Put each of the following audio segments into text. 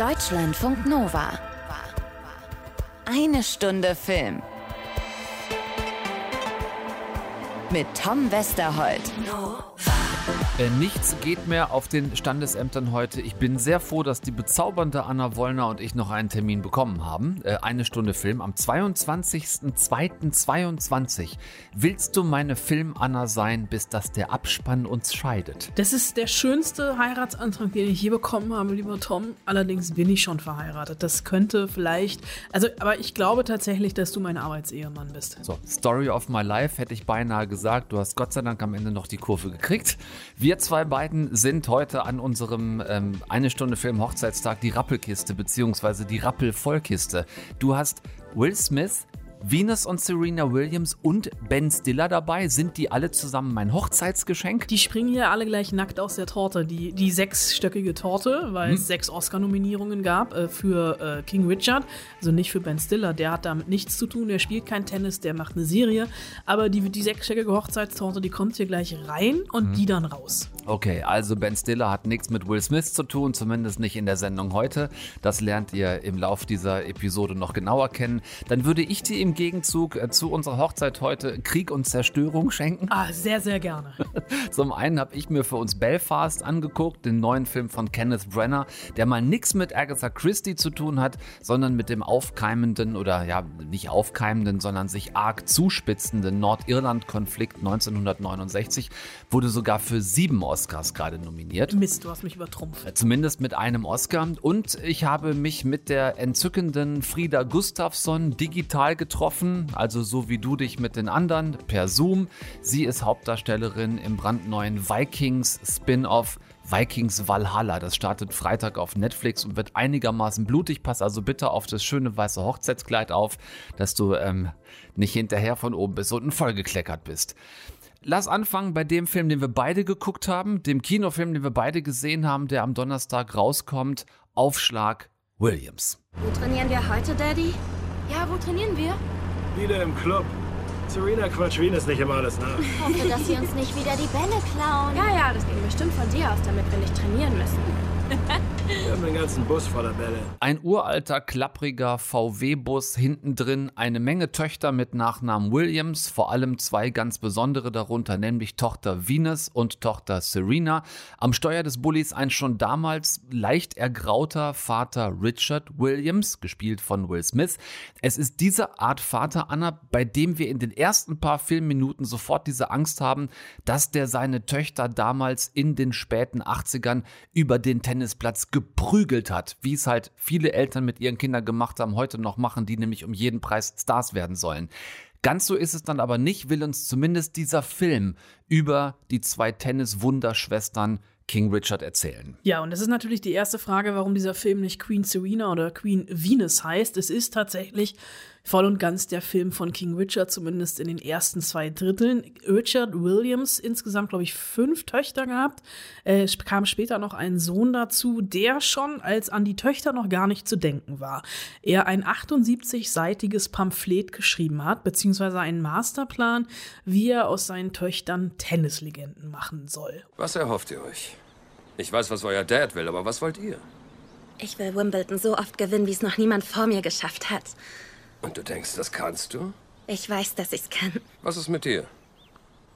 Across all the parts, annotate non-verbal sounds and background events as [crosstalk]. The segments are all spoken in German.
Deutschlandfunk Nova. Eine Stunde Film. Mit Tom Westerholt. Äh, Nichts geht mehr auf den Standesämtern heute. Ich bin sehr froh, dass die bezaubernde Anna Wollner und ich noch einen Termin bekommen haben. Äh, Eine Stunde Film am 22.02.22. Willst du meine Film-Anna sein, bis dass der Abspann uns scheidet? Das ist der schönste Heiratsantrag, den ich je bekommen habe, lieber Tom. Allerdings bin ich schon verheiratet. Das könnte vielleicht, also, aber ich glaube tatsächlich, dass du mein Arbeitsehemann bist. So, Story of my life hätte ich beinahe gesagt. Du hast Gott sei Dank am Ende noch die Kurve gekriegt. Wir zwei beiden sind heute an unserem ähm, eine Stunde Film Hochzeitstag die Rappelkiste beziehungsweise die Rappelvollkiste. Du hast Will Smith, Venus und Serena Williams und Ben Stiller dabei. Sind die alle zusammen mein Hochzeitsgeschenk? Die springen hier alle gleich nackt aus der Torte. Die, die sechsstöckige Torte, weil es sechs Oscar-Nominierungen gab äh, für äh, King Richard. Also nicht für Ben Stiller, der hat damit nichts zu tun. Der spielt kein Tennis, der macht eine Serie. Aber die, die sechsstöckige Hochzeitstorte, die kommt hier gleich rein und die dann raus. Okay, also Ben Stiller hat nichts mit Will Smith zu tun, zumindest nicht in der Sendung heute. Das lernt ihr im Lauf dieser Episode noch genauer kennen. Dann würde ich dir im Gegenzug äh, zu unserer Hochzeit heute Krieg und Zerstörung schenken. Ah, sehr, sehr gerne. [laughs] Zum einen habe ich mir für uns Belfast angeguckt, den neuen Film von Kenneth Brenner, der mal nichts mit Agatha Christie zu tun hat, sondern mit dem aufkeimenden oder ja, nicht aufkeimenden, sondern sich arg zuspitzenden Nordirland-Konflikt 1969, wurde sogar für sieben Oscars gerade nominiert. Mist, du hast mich übertrumpft. Zumindest mit einem Oscar. Und ich habe mich mit der entzückenden Frieda Gustafsson digital getroffen, also so wie du dich mit den anderen, per Zoom. Sie ist Hauptdarstellerin im brandneuen Vikings Spin-off Vikings Valhalla. Das startet Freitag auf Netflix und wird einigermaßen blutig. Pass also bitte auf das schöne weiße Hochzeitskleid auf, dass du ähm, nicht hinterher von oben bis unten vollgekleckert bist. Lass anfangen bei dem Film, den wir beide geguckt haben, dem Kinofilm, den wir beide gesehen haben, der am Donnerstag rauskommt. Aufschlag Williams. Wo trainieren wir heute, Daddy? Ja, wo trainieren wir? Wieder im Club. Serena quatscht Venus nicht immer alles nach. Hoffe, dass sie uns nicht wieder die Bälle klauen. Ja, ja, das ging bestimmt von dir aus, damit wir nicht trainieren müssen. Wir haben den ganzen Bus voller Bälle. Ein uralter, klappriger VW-Bus, hinten drin eine Menge Töchter mit Nachnamen Williams, vor allem zwei ganz besondere darunter, nämlich Tochter Venus und Tochter Serena. Am Steuer des Bullis ein schon damals leicht ergrauter Vater Richard Williams, gespielt von Will Smith. Es ist diese Art Vater, Anna, bei dem wir in den ersten paar Filmminuten sofort diese Angst haben, dass der seine Töchter damals in den späten 80ern über den Tennisplatz geprügelt hat, wie es halt viele Eltern mit ihren Kindern gemacht haben, heute noch machen, die nämlich um jeden Preis Stars werden sollen. Ganz so ist es dann aber nicht, will uns zumindest dieser Film über die zwei Tennis-Wunderschwestern King Richard erzählen. Ja, und das ist natürlich die erste Frage, warum dieser Film nicht Queen Serena oder Queen Venus heißt. Es ist tatsächlich voll und ganz der Film von King Richard, zumindest in den ersten zwei Dritteln. Richard Williams, insgesamt, glaube ich, fünf Töchter gehabt. Äh, Es kam später noch ein Sohn dazu, der schon als an die Töchter noch gar nicht zu denken war. Er ein 78-seitiges Pamphlet geschrieben hat, beziehungsweise einen Masterplan, wie er aus seinen Töchtern Tennislegenden machen soll. Was erhofft ihr euch? Ich weiß, was euer Dad will, aber was wollt ihr? Ich will Wimbledon so oft gewinnen, wie es noch niemand vor mir geschafft hat. Und du denkst, das kannst du? Ich weiß, dass ich's kann. Was ist mit dir?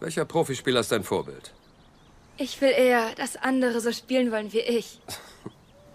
Welcher Profispieler ist dein Vorbild? Ich will eher, dass andere so spielen wollen wie ich. [laughs]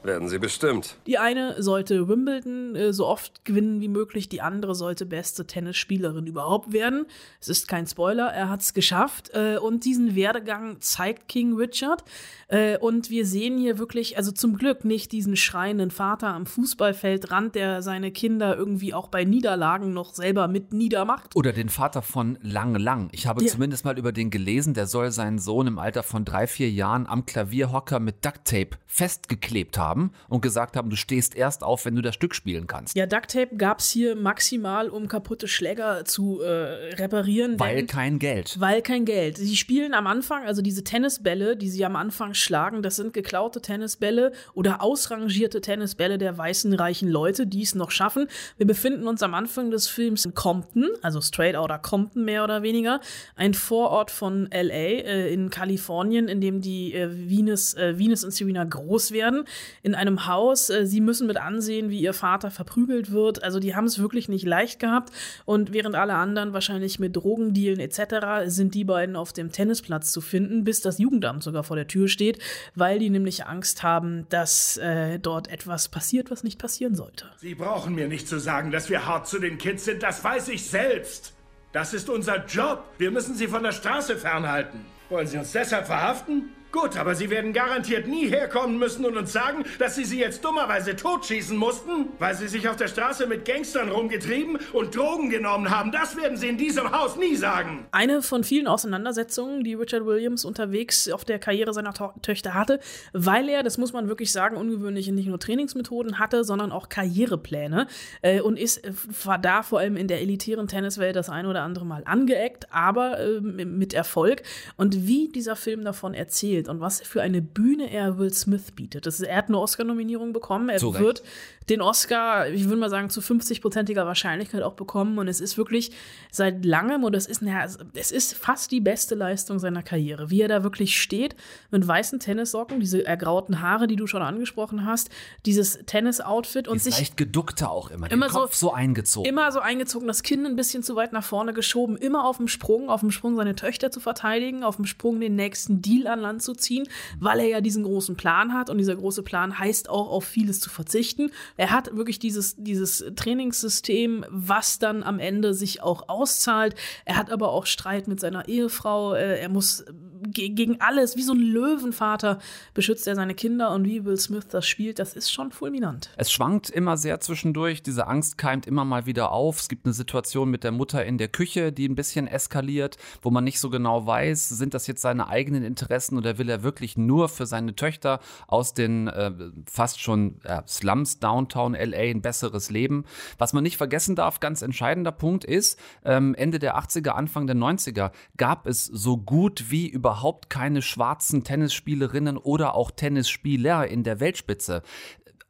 Werden sie bestimmt. Die eine sollte Wimbledon äh, so oft gewinnen wie möglich, die andere sollte beste Tennisspielerin überhaupt werden. Es ist kein Spoiler, er hat's geschafft äh, und diesen Werdegang zeigt King Richard äh, und wir sehen hier wirklich, also zum Glück nicht diesen schreienden Vater am Fußballfeldrand, der seine Kinder irgendwie auch bei Niederlagen noch selber mit niedermacht. Oder den Vater von Lang Lang. Ich habe Ja. zumindest mal über den gelesen, der soll seinen Sohn im Alter von drei, vier Jahren am Klavierhocker mit Ducktape festgeklebt haben und gesagt haben, du stehst erst auf, wenn du das Stück spielen kannst. Ja, Ducktape gab's hier maximal, um kaputte Schläger zu äh, reparieren. Weil denn- kein Geld. Weil kein Geld. Sie spielen am Anfang, also diese Tennisbälle, die sie am Anfang schlagen, das sind geklaute Tennisbälle oder ausrangierte Tennisbälle der weißen reichen Leute, die es noch schaffen. Wir befinden uns am Anfang des Films in Compton, also Straight Outta Compton mehr oder weniger, ein Vorort von LA äh, in Kalifornien, in dem die äh, Venus, äh, Venus und Serena groß werden. In einem Haus. Äh, sie müssen mit ansehen, wie ihr Vater verprügelt wird. Also die haben es wirklich nicht leicht gehabt. Und während alle anderen wahrscheinlich mit Drogendealen etc. sind die beiden auf dem Tennisplatz zu finden, bis das Jugendamt sogar vor der Tür steht, weil die nämlich Angst haben, dass äh, dort etwas passiert, was nicht passieren sollte. Sie brauchen mir nicht zu sagen, dass wir hart zu den Kids sind. Das weiß ich selbst. Das ist unser Job. Wir müssen sie von der Straße fernhalten. Wollen Sie uns deshalb verhaften? Gut, aber Sie werden garantiert nie herkommen müssen und uns sagen, dass Sie sie jetzt dummerweise totschießen mussten, weil Sie sich auf der Straße mit Gangstern rumgetrieben und Drogen genommen haben. Das werden Sie in diesem Haus nie sagen. Eine von vielen Auseinandersetzungen, die Richard Williams unterwegs auf der Karriere seiner to Töchter hatte, weil er, das muss man wirklich sagen, ungewöhnliche nicht nur Trainingsmethoden hatte, sondern auch Karrierepläne äh, und ist, äh, war da vor allem in der elitären Tenniswelt das ein oder andere Mal angeeckt, aber äh, mit Erfolg. Und wie dieser Film davon erzählt, erzählt und was für eine Bühne er Will Smith bietet. Das ist, er hat eine Oscar-Nominierung bekommen. Er Zu wird den Oscar, ich würde mal sagen, zu 50-prozentiger Wahrscheinlichkeit auch bekommen. Und es ist wirklich seit langem, und es ist, na, es ist fast die beste Leistung seiner Karriere. Wie er da wirklich steht, mit weißen Tennissocken, diese ergrauten Haare, die du schon angesprochen hast, dieses Tennis-Outfit und sich. Leicht geduckter auch immer, immer den Kopf so, so eingezogen. Immer so eingezogen, das Kinn ein bisschen zu weit nach vorne geschoben, immer auf dem Sprung, auf dem Sprung seine Töchter zu verteidigen, auf dem Sprung den nächsten Deal an Land zu ziehen, weil er ja diesen großen Plan hat. Und dieser große Plan heißt auch, auf vieles zu verzichten. Er hat wirklich dieses, dieses Trainingssystem, was dann am Ende sich auch auszahlt. Er hat aber auch Streit mit seiner Ehefrau. Äh, er muss gegen alles, wie so ein Löwenvater, beschützt er seine Kinder und wie Will Smith das spielt, das ist schon fulminant. Es schwankt immer sehr zwischendurch, diese Angst keimt immer mal wieder auf. Es gibt eine Situation mit der Mutter in der Küche, die ein bisschen eskaliert, wo man nicht so genau weiß, sind das jetzt seine eigenen Interessen oder will er wirklich nur für seine Töchter aus den äh, fast schon äh, Slums Downtown LA ein besseres Leben. Was man nicht vergessen darf, ganz entscheidender Punkt ist, ähm, Ende der 80er, Anfang der 90er gab es so gut wie überhaupt überhaupt keine schwarzen Tennisspielerinnen oder auch Tennisspieler in der Weltspitze.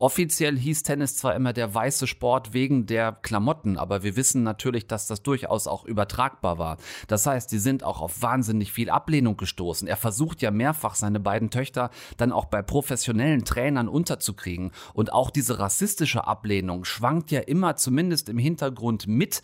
Offiziell hieß Tennis zwar immer der weiße Sport wegen der Klamotten, aber wir wissen natürlich, dass das durchaus auch übertragbar war. Das heißt, sie sind auch auf wahnsinnig viel Ablehnung gestoßen. Er versucht ja mehrfach, seine beiden Töchter dann auch bei professionellen Trainern unterzukriegen. Und auch diese rassistische Ablehnung schwankt ja immer zumindest im Hintergrund mit,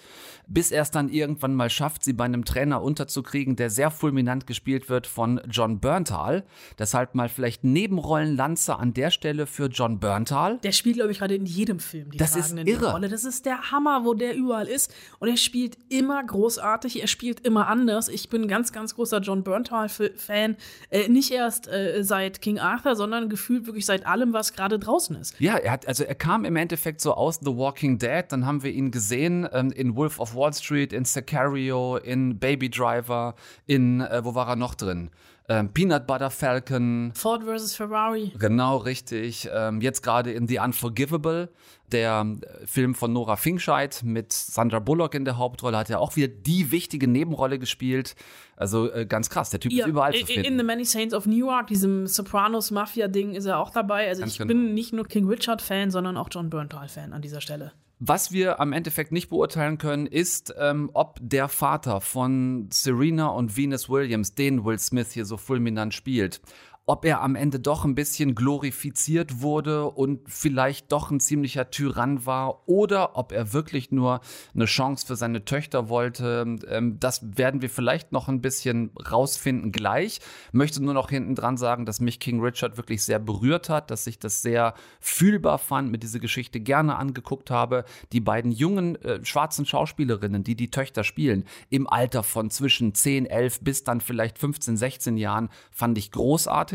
bis er es dann irgendwann mal schafft, sie bei einem Trainer unterzukriegen, der sehr fulminant gespielt wird von John Berntal. Deshalb mal vielleicht Nebenrollenlanze an der Stelle für John Berntal. Der spielt, glaube ich, gerade in jedem Film die Das ist irre. Rolle. Das ist der Hammer, wo der überall ist. Und er spielt immer großartig, er spielt immer anders. Ich bin ein ganz, ganz großer John Berntal-Fan. Äh, nicht erst äh, seit King Arthur, sondern gefühlt wirklich seit allem, was gerade draußen ist. Ja, er hat, also er kam im Endeffekt so aus The Walking Dead, dann haben wir ihn gesehen ähm, in Wolf of Wall Street, in Sicario, in Baby Driver, in, äh, wo war er noch drin? Ähm, Peanut Butter Falcon. Ford vs. Ferrari. Genau, richtig. Ähm, jetzt gerade in The Unforgivable, der äh, Film von Nora Finkscheid mit Sandra Bullock in der Hauptrolle, hat ja auch wieder die wichtige Nebenrolle gespielt. Also äh, ganz krass, der Typ ist überall zu in, finden. in The Many Saints of Newark, diesem Sopranos-Mafia-Ding, ist er auch dabei. Also Ganz ich genau. bin nicht nur King Richard-Fan, sondern auch John Berntal-Fan an dieser Stelle. Was wir am Endeffekt nicht beurteilen können, ist, ähm, ob der Vater von Serena und Venus Williams, den Will Smith hier so fulminant spielt, ob er am Ende doch ein bisschen glorifiziert wurde und vielleicht doch ein ziemlicher Tyrann war oder ob er wirklich nur eine Chance für seine Töchter wollte. Ähm, das werden wir vielleicht noch ein bisschen rausfinden gleich. Möchte nur noch hinten dran sagen, dass mich King Richard wirklich sehr berührt hat, dass ich das sehr fühlbar fand, mir diese Geschichte gerne angeguckt habe. Die beiden jungen äh, schwarzen Schauspielerinnen, die die Töchter spielen, im Alter von zwischen 10, 11 bis dann vielleicht 15, 16 Jahren, fand ich großartig.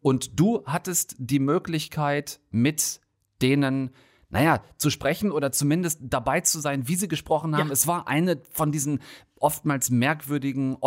Und du hattest die Möglichkeit, mit denen naja, zu sprechen oder zumindest dabei zu sein, wie sie gesprochen haben. Ja. Es war eine von diesen oftmals merkwürdigen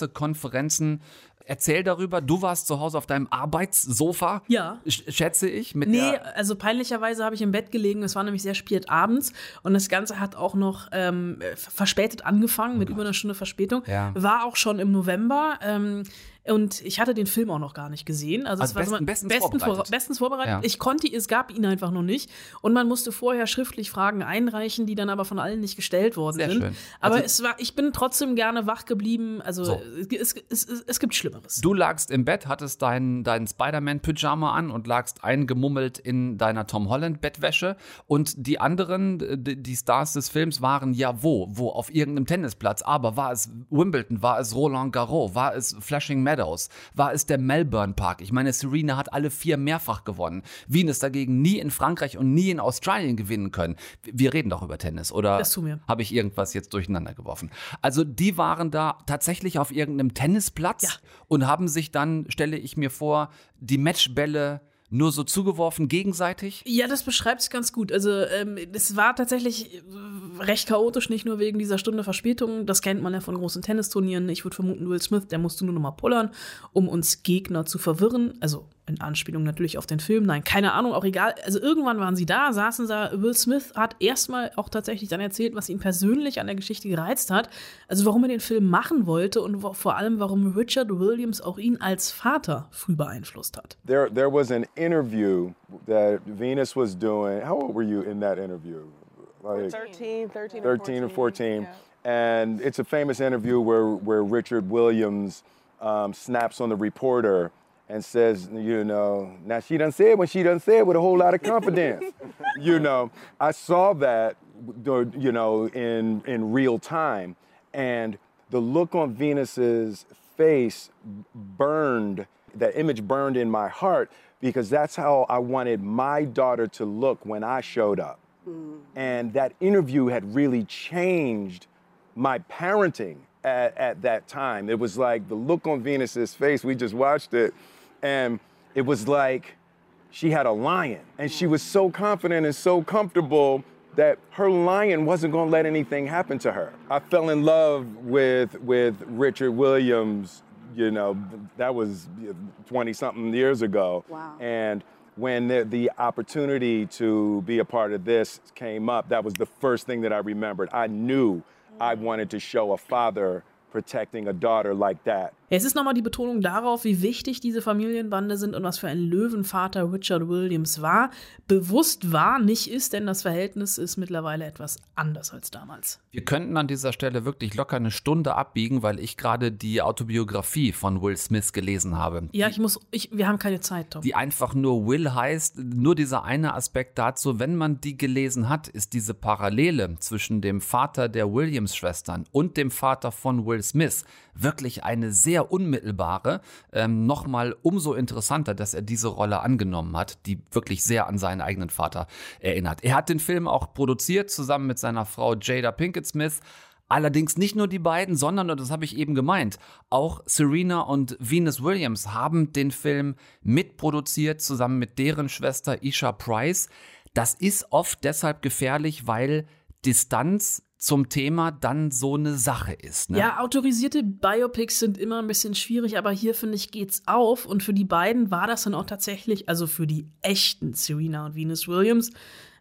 Online-Pressekonferenzen. Erzähl darüber, du warst zu Hause auf deinem Arbeitssofa, Ja. sch- schätze ich, mit Nee, also peinlicherweise habe ich im Bett gelegen. Es war nämlich sehr spät abends und das Ganze hat auch noch ähm, verspätet angefangen, mit über einer Stunde Verspätung. Ja. War auch schon im November. Ähm, Und ich hatte den Film auch noch gar nicht gesehen. Also, Also es war besten- mal- bestens besten vorbereitet. vor- bestens vorbereitet. Ja. Ich konnte, es gab ihn einfach noch nicht. Und man musste vorher schriftlich Fragen einreichen, die dann aber von allen nicht gestellt worden Sehr sind. schön. Aber Also- es war, ich bin trotzdem gerne wach geblieben. Also So. es, es, es, es gibt Schlimmeres. Du lagst im Bett, hattest dein, dein Spider-Man-Pyjama an und lagst eingemummelt in deiner Tom Holland-Bettwäsche. Und die anderen, die die Stars des Films, waren ja wo? Wo? Auf irgendeinem Tennisplatz. Aber war es Wimbledon? War es Roland Garros? War es Flashing Meadows? War es der Melbourne Park? Ich meine, Serena hat alle vier mehrfach gewonnen. Venus dagegen nie in Frankreich und nie in Australien gewinnen können. Wir reden doch über Tennis, oder? Habe ich irgendwas jetzt durcheinander geworfen? Also die waren da tatsächlich auf irgendeinem Tennisplatz Ja. und haben sich dann, stelle ich mir vor, die Matchbälle nur so zugeworfen gegenseitig. Ja, das beschreibt es ganz gut. Also ähm, es war tatsächlich äh, recht chaotisch, nicht nur wegen dieser Stunde Verspätung. Das kennt man ja von großen Tennisturnieren. Ich würde vermuten, Will Smith, der musste nur noch mal pullern, um uns Gegner zu verwirren. Also in Anspielung natürlich auf den Film. Nein, keine Ahnung, auch egal. Also irgendwann waren sie da, saßen da. Will Smith hat erstmal auch tatsächlich dann erzählt, was ihn persönlich an der Geschichte gereizt hat. Also warum er den Film machen wollte und vor allem, warum Richard Williams auch ihn als Vater früh beeinflusst hat. There, there was an interview that Venus was doing. How old were you in that interview? Like 13, 13, 13 or 14. And it's a famous interview where, where Richard Williams um, snaps on the reporter and says, you know, now she done said what she done said with a whole lot of confidence. [laughs] you know, I saw that, you know, in, in real time. And the look on Venus's face burned, that image burned in my heart because that's how I wanted my daughter to look when I showed up. Mm. And that interview had really changed my parenting at, at that time. It was like the look on Venus's face, we just watched it, and it was like she had a lion. And she was so confident and so comfortable that her lion wasn't gonna let anything happen to her. I fell in love with, with Richard Williams, you know, that was 20 something years ago. Wow. And when the, the opportunity to be a part of this came up, that was the first thing that I remembered. I knew I mm. wanted to show a father protecting a daughter like that. Es ist nochmal die Betonung darauf, wie wichtig diese Familienbande sind und was für ein Löwenvater Richard Williams war. Bewusst war, nicht ist, denn das Verhältnis ist mittlerweile etwas anders als damals. Wir könnten an dieser Stelle wirklich locker eine Stunde abbiegen, weil ich gerade die Autobiografie von Will Smith gelesen habe. Ja, ich muss, ich, wir haben keine Zeit, Tom. die einfach nur Will heißt. Nur dieser eine Aspekt dazu, wenn man die gelesen hat, ist diese Parallele zwischen dem Vater der Williams-Schwestern und dem Vater von Will Smith wirklich eine sehr unmittelbare. Ähm, Nochmal umso interessanter, dass er diese Rolle angenommen hat, die wirklich sehr an seinen eigenen Vater erinnert. Er hat den Film auch produziert, zusammen mit seiner Frau Jada Pinkett Smith. Allerdings nicht nur die beiden, sondern, und das habe ich eben gemeint, auch Serena und Venus Williams haben den Film mitproduziert, zusammen mit deren Schwester Isha Price. Das ist oft deshalb gefährlich, weil Distanz zum Thema dann so eine Sache ist. Ne? Ja, autorisierte Biopics sind immer ein bisschen schwierig, aber hier finde ich geht's auf und für die beiden war das dann auch tatsächlich, also für die echten Serena und Venus Williams,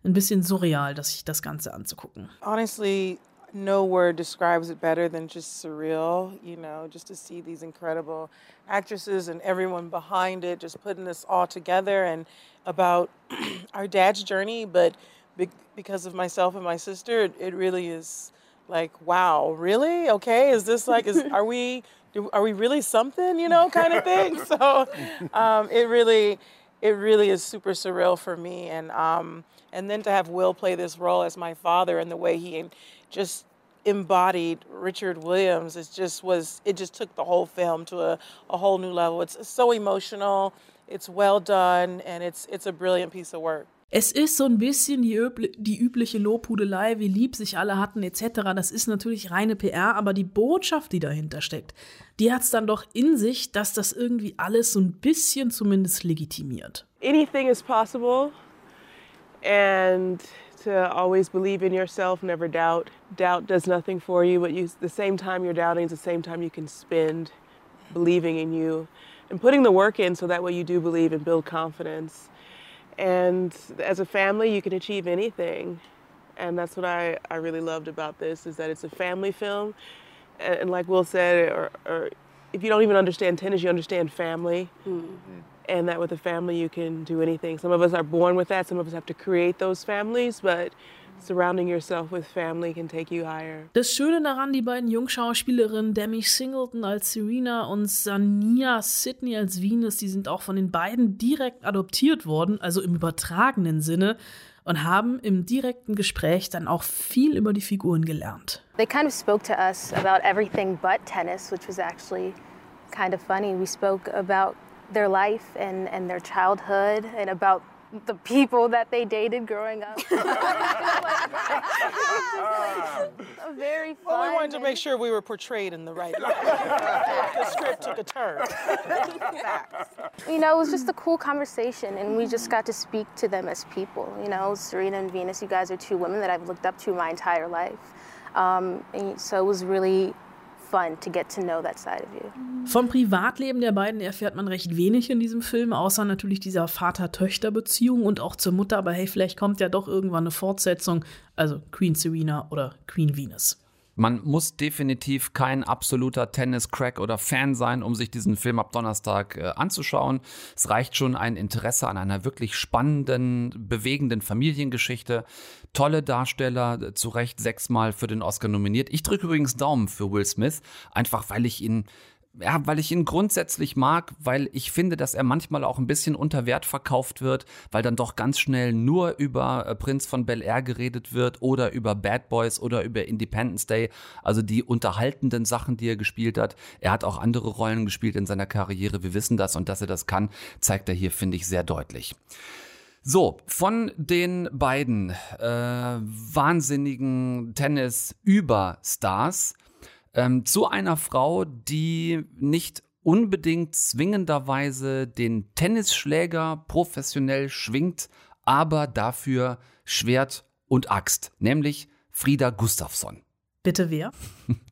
ein bisschen surreal, das sich das Ganze anzugucken. Honestly, no word describes it better than just surreal, you know, just to see these incredible actresses and everyone behind it just putting this all together and about [clears throat] our dad's journey, but because of myself and my sister, it, it really is like, wow, really? Okay, is this like, is are we, do, are we really something, you know, kind of thing? [laughs] So, um, it really, it really is super surreal for me, and um, and then to have Will play this role as my father and the way he just embodied Richard Williams, it just was, it just took the whole film to a, a whole new level. It's so emotional, it's well done, and it's it's a brilliant piece of work. Es ist so ein bisschen die, übli- die übliche Lobhudelei, wie lieb sich alle hatten etc. Das ist natürlich reine PR, aber die Botschaft, die dahinter steckt, die hat es dann doch in sich, dass das irgendwie alles so ein bisschen zumindest legitimiert. anything is possible and to always believe in yourself never doubt doubt does nothing for you but you the same time you're doubting is the same time you can spend believing in you and putting the work in so that way you do believe and build confidence and as a family you can achieve anything. And that's what I, I really loved about this is that it's a family film. And, and like will said or, or if you don't even understand tennis, you understand family. Hmm. And that with a family, you can do anything. Some of us are born with that, some of us have to create those families, but surrounding yourself with family can take you higher. Das Schöne daran, die beiden Jungschauspielerinnen Demi Singleton als Serena und Sania Sidney als Venus, die sind auch von den beiden direkt adoptiert worden, also im übertragenen Sinne, und haben im direkten Gespräch dann auch viel über die Figuren gelernt. They kind of spoke to us about everything but tennis, which was actually kind of funny. We spoke about their life and, and their childhood and about the people that they dated growing up. [laughs] very fun. Well, we wanted to make sure we were portrayed in the right [laughs] light. the script took a turn. You know, it was just a cool conversation, and we just got to speak to them as people. You know, Serena and Venus, you guys are two women that I've looked up to my entire life. Um, and so it was really Vom Privatleben der beiden erfährt man recht wenig in diesem Film, außer natürlich dieser Vater-Töchter-Beziehung und auch zur Mutter. Aber hey, vielleicht kommt ja doch irgendwann eine Fortsetzung. Also Queen Serena oder Queen Venus. Man muss definitiv kein absoluter Tennis-Crack oder Fan sein, um sich diesen Film ab Donnerstag äh, anzuschauen. Es reicht schon ein Interesse an einer wirklich spannenden, bewegenden Familiengeschichte. Tolle Darsteller, äh, zu Recht sechsmal für den Oscar nominiert. Ich drücke übrigens Daumen für Will Smith, einfach weil ich ihn ja, weil ich ihn grundsätzlich mag, weil ich finde, dass er manchmal auch ein bisschen unter Wert verkauft wird, weil dann doch ganz schnell nur über äh, Prinz von Bel Air geredet wird oder über Bad Boys oder über Independence Day, also die unterhaltenden Sachen, die er gespielt hat. Er hat auch andere Rollen gespielt in seiner Karriere, wir wissen das und dass er das kann, zeigt er hier, finde ich, sehr deutlich. So, von den beiden äh, wahnsinnigen Tennis-Überstars ähm, zu einer Frau, die nicht unbedingt zwingenderweise den Tennisschläger professionell schwingt, aber dafür Schwert und Axt, nämlich Frieda Gustafsson. Bitte wer? [laughs]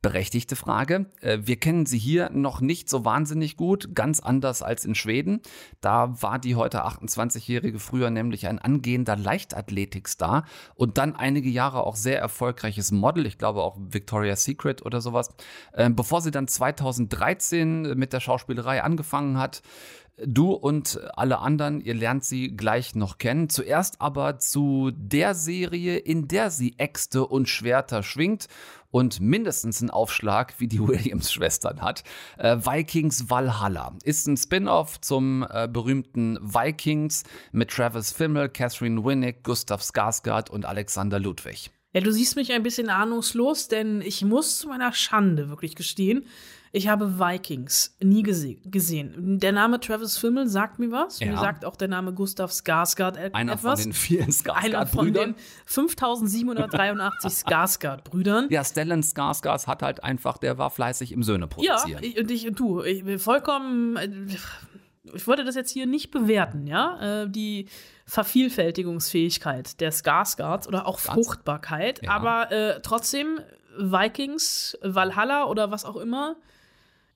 Berechtigte Frage. Äh, wir kennen sie hier noch nicht so wahnsinnig gut, ganz anders als in Schweden. Da war die heute 28-Jährige früher nämlich ein angehender Leichtathletikstar und dann einige Jahre auch sehr erfolgreiches Model, ich glaube auch Victoria's Secret oder sowas. Ähm, bevor sie dann 2013 mit der Schauspielerei angefangen hat, Du und alle anderen, ihr lernt sie gleich noch kennen. Zuerst aber zu der Serie, in der sie Äxte und Schwerter schwingt und mindestens einen Aufschlag wie die [laughs] Williams-Schwestern hat. Äh, Vikings Valhalla ist ein Spin-off zum äh, berühmten Vikings mit Travis Fimmel, Catherine Winnick, Gustav Skarsgård und Alexander Ludwig. Ja, du siehst mich ein bisschen ahnungslos, denn ich muss zu meiner Schande wirklich gestehen, ich habe Vikings nie gese gesehen. Der Name Travis Fimmel sagt mir was. Ja. Mir sagt auch der Name Gustav Skarsgård etwas. Einer von den vielen Skarsgård-Brüdern. Von den 5783 Skarsgård-Brüdern. Ja, Stellan Skarsgård hat halt einfach, der war fleißig im Söhne produzieren. Ja, ich, und ich, du, ich will vollkommen, ich wollte das jetzt hier nicht bewerten, ja, äh, die Vervielfältigungsfähigkeit der Skarsgårds oder auch Fruchtbarkeit, ja. aber äh, trotzdem Vikings, Valhalla oder was auch immer,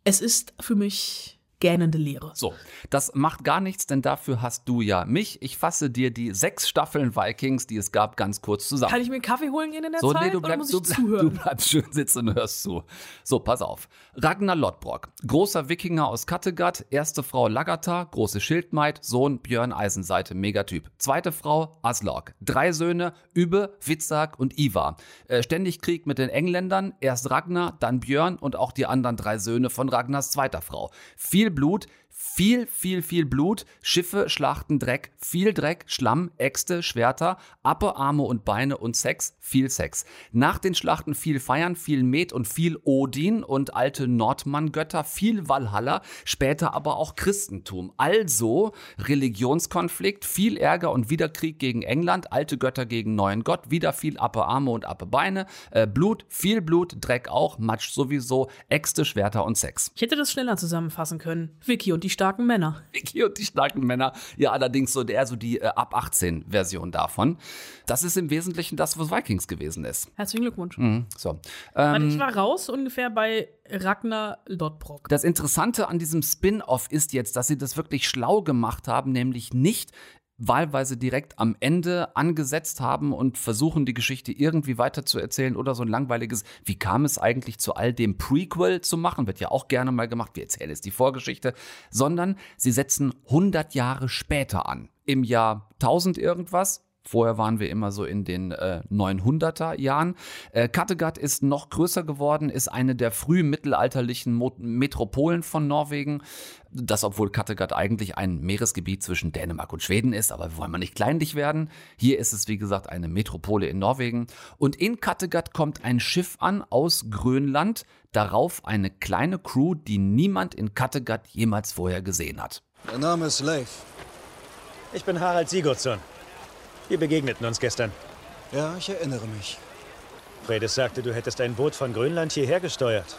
es ist für mich gähnende Leere. So, das macht gar nichts, denn dafür hast du ja mich. Ich fasse dir die sechs Staffeln Vikings, die es gab, ganz kurz zusammen. Kann ich mir einen Kaffee holen gehen in der so, Zeit? Nee, du bleibst, du, [laughs] du bleibst schön sitzen und hörst zu. So, pass auf. Ragnar Lodbrok, großer Wikinger aus Kattegat, erste Frau Lagertha, große Schildmaid, Sohn Björn Eisenseite, Megatyp. Zweite Frau Aslog, drei Söhne, Übe, Witzak und Ivar. Äh, ständig Krieg mit den Engländern, erst Ragnar, dann Björn und auch die anderen drei Söhne von Ragnars zweiter Frau. Viel Blut, viel, viel, viel Blut, Schiffe, Schlachten, Dreck, viel Dreck, Schlamm, Äxte, Schwerter, Appe, Arme und Beine und Sex, viel Sex. Nach den Schlachten viel Feiern, viel Met und viel Odin und alte Nordmann-Götter, viel Valhalla, später aber auch Christentum. Also Religionskonflikt, viel Ärger und wieder Krieg gegen England, alte Götter gegen neuen Gott, wieder viel Appe, Arme und Appe, Beine, äh, Blut, viel Blut, Dreck auch, Matsch sowieso, Äxte, Schwerter und Sex. Ich hätte das schneller zusammenfassen können. Vicky und die starken Männer. [laughs] Vicky und die starken Männer. Ja, allerdings so der so die äh, ab 18 Version davon. Das ist im Wesentlichen das, was Vikings gewesen ist. Herzlichen Glückwunsch. Mhm, so. Ähm, ich war raus ungefähr bei Ragnar Lodbrok. Das Interessante an diesem Spin-off ist jetzt, dass sie das wirklich schlau gemacht haben, nämlich nicht wahlweise direkt am Ende angesetzt haben und versuchen, die Geschichte irgendwie weiterzuerzählen oder so ein langweiliges, wie kam es eigentlich zu all dem Prequel zu machen, wird ja auch gerne mal gemacht, wir erzählen jetzt die Vorgeschichte, sondern sie setzen 100 Jahre später an. Im Jahr 1000 irgendwas, Vorher waren wir immer so in den äh, 900er Jahren. Äh, Kattegat ist noch größer geworden, ist eine der frühen mittelalterlichen Mo Metropolen von Norwegen. Das, obwohl Kattegat eigentlich ein Meeresgebiet zwischen Dänemark und Schweden ist, aber wir wollen mal nicht kleinlich werden. Hier ist es, wie gesagt, eine Metropole in Norwegen. Und in Kattegat kommt ein Schiff an aus Grönland, darauf eine kleine Crew, die niemand in Kattegat jemals vorher gesehen hat. Mein Name ist Leif. Ich bin Harald Sigurdsson. Wir begegneten uns gestern. Ja, ich erinnere mich. Fredes sagte, du hättest ein Boot von Grönland hierher gesteuert.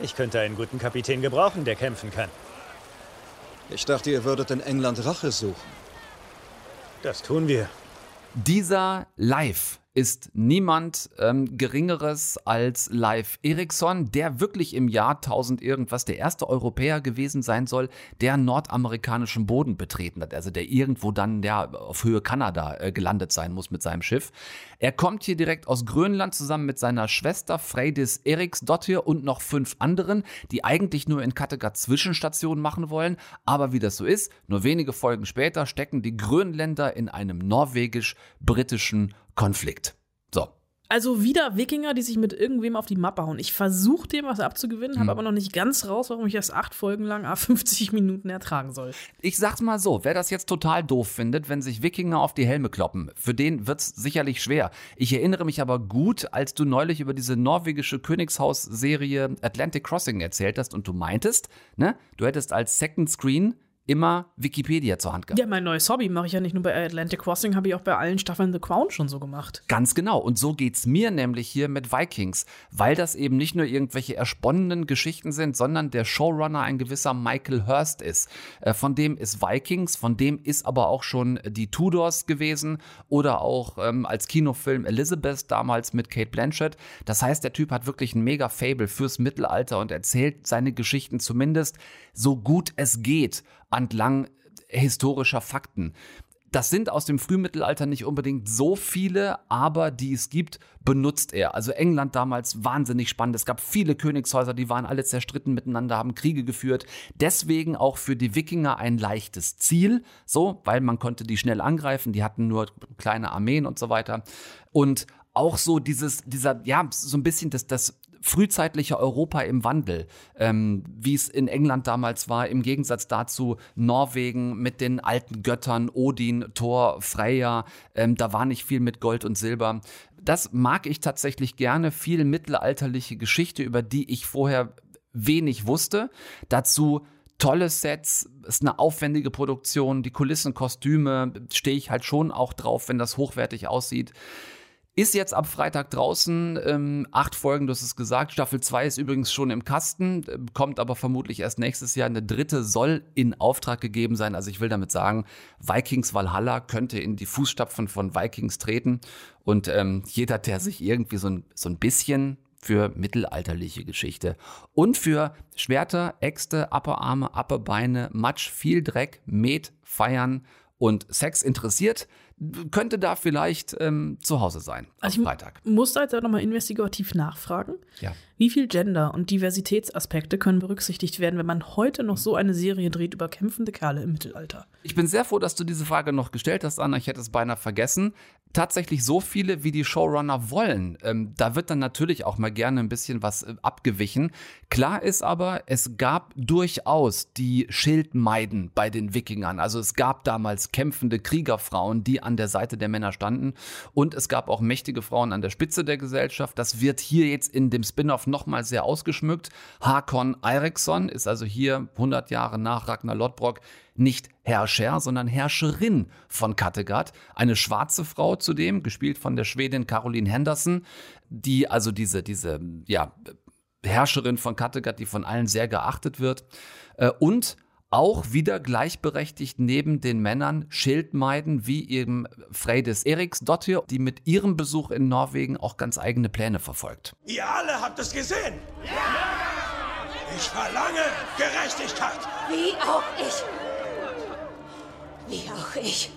Ich könnte einen guten Kapitän gebrauchen, der kämpfen kann. Ich dachte, ihr würdet in England Rache suchen. Das tun wir. Dieser Live ist niemand ähm, Geringeres als Live Eriksson, der wirklich im Jahr 1000 irgendwas der erste Europäer gewesen sein soll, der nordamerikanischen Boden betreten hat, also der irgendwo dann ja, auf Höhe Kanada äh, gelandet sein muss mit seinem Schiff. Er kommt hier direkt aus Grönland zusammen mit seiner Schwester Freydis Eriksdottir und noch fünf anderen, die eigentlich nur in Kattegat Zwischenstationen machen wollen, aber wie das so ist, nur wenige Folgen später stecken die Grönländer in einem norwegisch-britischen Konflikt. So. Also wieder Wikinger, die sich mit irgendwem auf die Mappe hauen. Ich versuche dem was abzugewinnen, habe Hm. aber noch nicht ganz raus, warum ich das acht Folgen lang a 50 Minuten ertragen soll. Ich sag's mal so, wer das jetzt total doof findet, wenn sich Wikinger auf die Helme kloppen, für den wird's sicherlich schwer. Ich erinnere mich aber gut, als du neulich über diese norwegische Königshaus-Serie Atlantic Crossing erzählt hast und du meintest, ne, du hättest als Second Screen immer Wikipedia zur Hand gehabt. Ja, mein neues Hobby mache ich ja nicht nur bei Atlantic Crossing, habe ich auch bei allen Staffeln The Crown schon so gemacht. Ganz genau. Und so geht's mir nämlich hier mit Vikings, weil das eben nicht nur irgendwelche ersponnenen Geschichten sind, sondern der Showrunner ein gewisser Michael Hurst ist. Äh, Von dem ist Vikings, von dem ist aber auch schon die Tudors gewesen oder auch ähm, als Kinofilm Elizabeth damals mit Kate Blanchett. Das heißt, der Typ hat wirklich ein mega Fable fürs Mittelalter und erzählt seine Geschichten zumindest so gut es geht entlang historischer Fakten. Das sind aus dem Frühmittelalter nicht unbedingt so viele, aber die es gibt, benutzt er. Also England damals wahnsinnig spannend. Es gab viele Königshäuser, die waren alle zerstritten miteinander, haben Kriege geführt. Deswegen auch für die Wikinger ein leichtes Ziel, so, weil man konnte die schnell angreifen, die hatten nur kleine Armeen und so weiter. Und auch so dieses, dieser, ja, so ein bisschen das, das frühzeitliche Europa im Wandel, ähm, wie es in England damals war, im Gegensatz dazu Norwegen mit den alten Göttern, Odin, Thor, Freya, ähm, da war nicht viel mit Gold und Silber. Das mag ich tatsächlich gerne, viel mittelalterliche Geschichte, über die ich vorher wenig wusste. Dazu tolle Sets, ist eine aufwendige Produktion, die Kulissen, Kostüme, stehe ich halt schon auch drauf, wenn das hochwertig aussieht. Ist jetzt ab Freitag draußen, ähm, acht Folgen, du hast es gesagt. Staffel 2 ist übrigens schon im Kasten, äh, kommt aber vermutlich erst nächstes Jahr. Eine dritte soll in Auftrag gegeben sein. Also ich will damit sagen, Vikings Valhalla könnte in die Fußstapfen von Vikings treten. Und ähm, jeder, der sich irgendwie so ein, so ein bisschen für mittelalterliche Geschichte und für Schwerter, Äxte, Apperarme, Apperbeine, Matsch, viel Dreck, Met, Feiern und Sex interessiert, könnte da vielleicht ähm, zu Hause sein Also am ich Freitag. muss da jetzt auch nochmal investigativ nachfragen. Ja. Wie viel Gender- und Diversitätsaspekte können berücksichtigt werden, wenn man heute noch so eine Serie dreht über kämpfende Kerle im Mittelalter? Ich bin sehr froh, dass du diese Frage noch gestellt hast, Anna. Ich hätte es beinahe vergessen. Tatsächlich so viele, wie die Showrunner wollen. Ähm, da wird dann natürlich auch mal gerne ein bisschen was äh, abgewichen. Klar ist aber, es gab durchaus die Schildmeiden bei den Wikingern. Also es gab damals kämpfende Kriegerfrauen, die an der Seite der Männer standen. Und es gab auch mächtige Frauen an der Spitze der Gesellschaft. Das wird hier jetzt in dem Spin-off nochmal sehr ausgeschmückt. Hakon Eiriksson ist also hier 100 Jahre nach Ragnar Lodbrok nicht Herrscher, sondern Herrscherin von Kattegat. Eine schwarze Frau zudem, gespielt von der Schwedin Caroline Henderson, die also diese, diese, ja, Herrscherin von Kattegat, die von allen sehr geachtet wird. Äh, Und auch wieder gleichberechtigt neben den Männern Schildmeiden wie eben Freydis Eriksdottir, die mit ihrem Besuch in Norwegen auch ganz eigene Pläne verfolgt. Ihr alle habt es gesehen. Ich verlange Gerechtigkeit. Wie auch ich. Wie auch ich.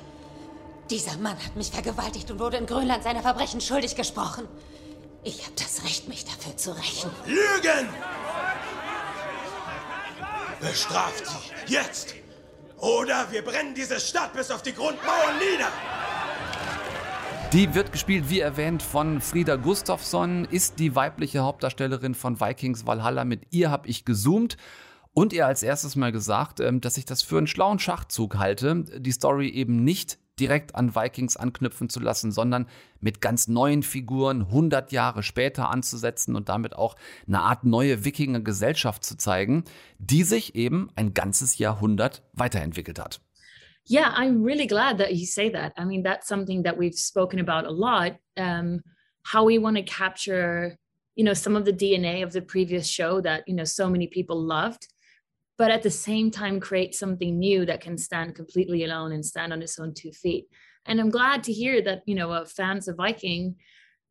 Dieser Mann hat mich vergewaltigt und wurde in Grönland seiner Verbrechen schuldig gesprochen. Ich habe das Recht, mich dafür zu rächen. Lügen! Bestraft sie, jetzt! Oder wir brennen diese Stadt bis auf die Grundmauern nieder! Die wird gespielt, wie erwähnt, von Frieda Gustafsson, ist die weibliche Hauptdarstellerin von Vikings Valhalla. Mit ihr habe ich gezoomt und ihr als erstes mal gesagt, ähm, dass ich das für einen schlauen Schachzug halte, die Story eben nicht direkt an Vikings anknüpfen zu lassen, sondern mit ganz neuen Figuren 100 Jahre später anzusetzen und damit auch eine Art neue Wikinger-Gesellschaft zu zeigen, die sich eben ein ganzes Jahrhundert weiterentwickelt hat. Yeah, I'm really glad that you say that. I mean, that's something that we've spoken about a lot. Um, how we want to capture, you know, some of the DNA of the previous show that, you know, so many people loved but at the same time create something new that can stand completely alone and stand on its own two feet. And i'm glad to hear that you know uh, fans of viking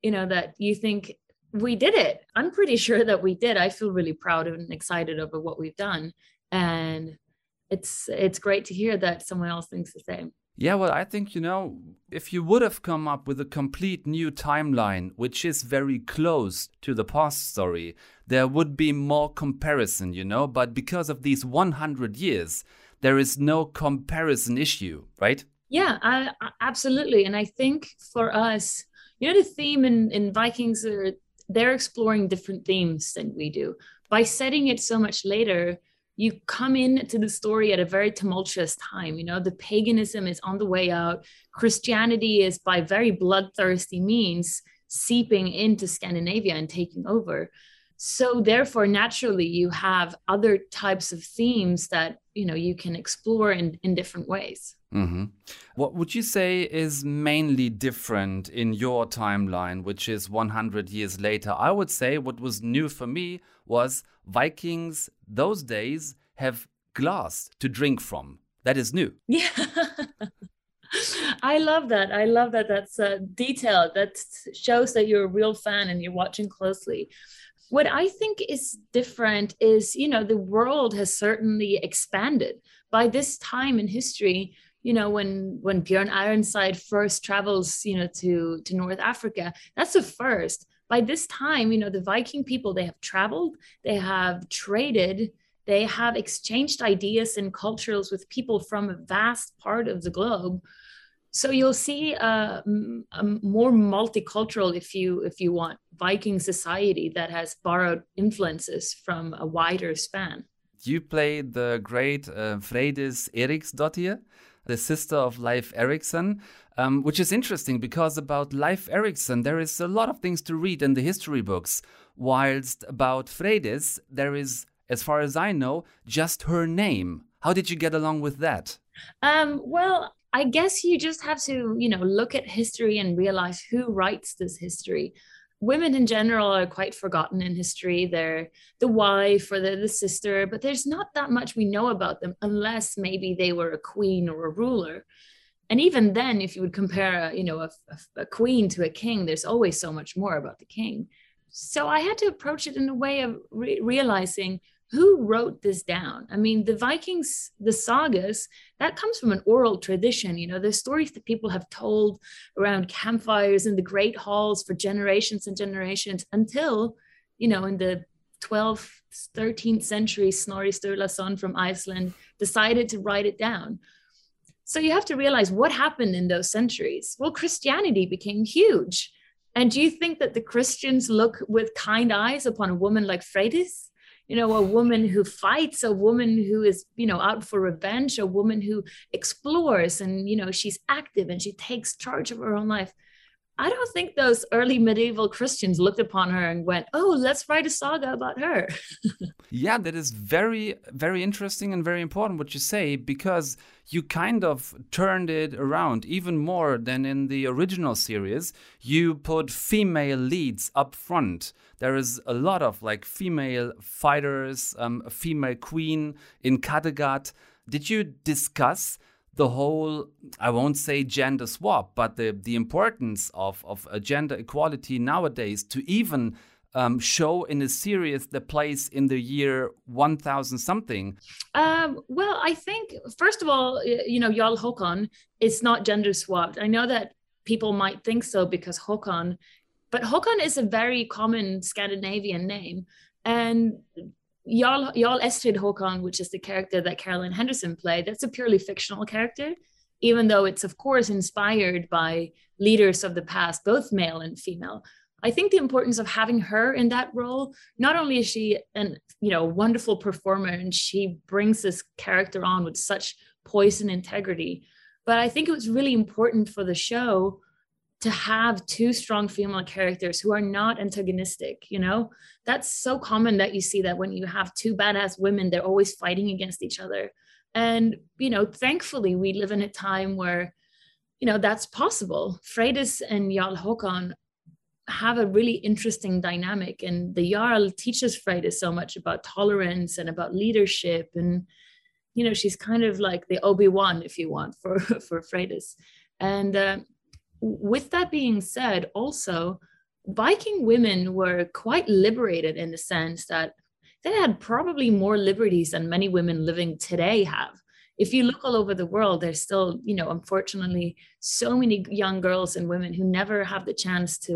you know that you think we did it. I'm pretty [laughs] sure that we did. I feel really proud and excited over what we've done. And it's it's great to hear that someone else thinks the same yeah, well, I think, you know, if you would have come up with a complete new timeline, which is very close to the past story, there would be more comparison, you know, but because of these 100 years, there is no comparison issue, right? Yeah, I, absolutely. And I think for us, you know, the theme in, in Vikings are they're exploring different themes than we do. By setting it so much later, you come into the story at a very tumultuous time. You know, the paganism is on the way out. Christianity is by very bloodthirsty means seeping into Scandinavia and taking over. So therefore, naturally, you have other types of themes that you know you can explore in, in different ways. Mm-hmm. What would you say is mainly different in your timeline, which is 100 years later? I would say what was new for me was Vikings those days have glass to drink from. That is new. [laughs] Yeah. I love that. I love that. That's a detail that shows that you're a real fan and you're watching closely. What I think is different is, you know, the world has certainly expanded. By this time in history, you know when when björn ironside first travels you know to to north africa that's the first by this time you know the viking people they have traveled they have traded they have exchanged ideas and cultures with people from a vast part of the globe. So you'll see a, a, more multicultural if you if you want viking society that has borrowed influences from a wider span. You played the great uh, Freydis Eriksdottir the sister of Leif Erikson, um, which is interesting because about Leif Erikson, there is a lot of things to read in the history books, whilst about Freydis, there is, as far as I know, just her name. How did you get along with that? Um, well, I guess you just have to, you know, look at history and realize who writes this history women in general are quite forgotten in history. They're the wife or they're the sister, but there's not that much we know about them unless maybe they were a queen or a ruler. And even then, if you would compare, a, you know, a, a queen to a king, there's always so much more about the king. So I had to approach it in a way of re- realizing who wrote this down? I mean, the Vikings, the sagas, that comes from an oral tradition. You know, the stories that people have told around campfires in the great halls for generations and generations until, you know, in the 12th, 13th century, Snorri Sturlason from Iceland decided to write it down. So you have to realize what happened in those centuries. Well, Christianity became huge. And do you think that the Christians look with kind eyes upon a woman like Freydis? You know a woman who fights a woman who is you know out for revenge a woman who explores and you know she's active and she takes charge of her own life I don't think those early medieval Christians looked upon her and went, "Oh, let's write a saga about her." [laughs] yeah, that is very very interesting and very important what you say because you kind of turned it around even more than in the original series. You put female leads up front. There is a lot of like female fighters, um, a female queen in Kattegat. Did you discuss the whole i won't say gender swap but the the importance of of gender equality nowadays to even um, show in a series the place in the year 1000 something? Um, well, I think, first of all, you know, Jarl Håkon is not gender swapped. I know that people might think so because Håkon, but Håkon is a very common Scandinavian name. And Jarl, Jarl Estrid Håkon, which is the character that Carolyn Henderson played, that's a purely fictional character, even though it's, of course, inspired by leaders of the past, both male and female. I think the importance of having her in that role, not only is she an you know wonderful performer and she brings this character on with such poise and integrity, but I think it was really important for the show to have two strong female characters who are not antagonistic you know? That's so common that you see that when you have two badass women they're always fighting against each other. And you know thankfully we live in a time where you know that's possible. Freydis and Jarl Håkon have a really interesting dynamic and the Jarl teaches Freydis so much about tolerance and about leadership and you know she's kind of like the Obi-Wan if you want for [laughs] for Freydis. And uh, with that being said, also, Viking women were quite liberated in the sense that they had probably more liberties than many women living today have. If you look all over the world, there's still, you know, unfortunately, so many young girls and women who never have the chance to,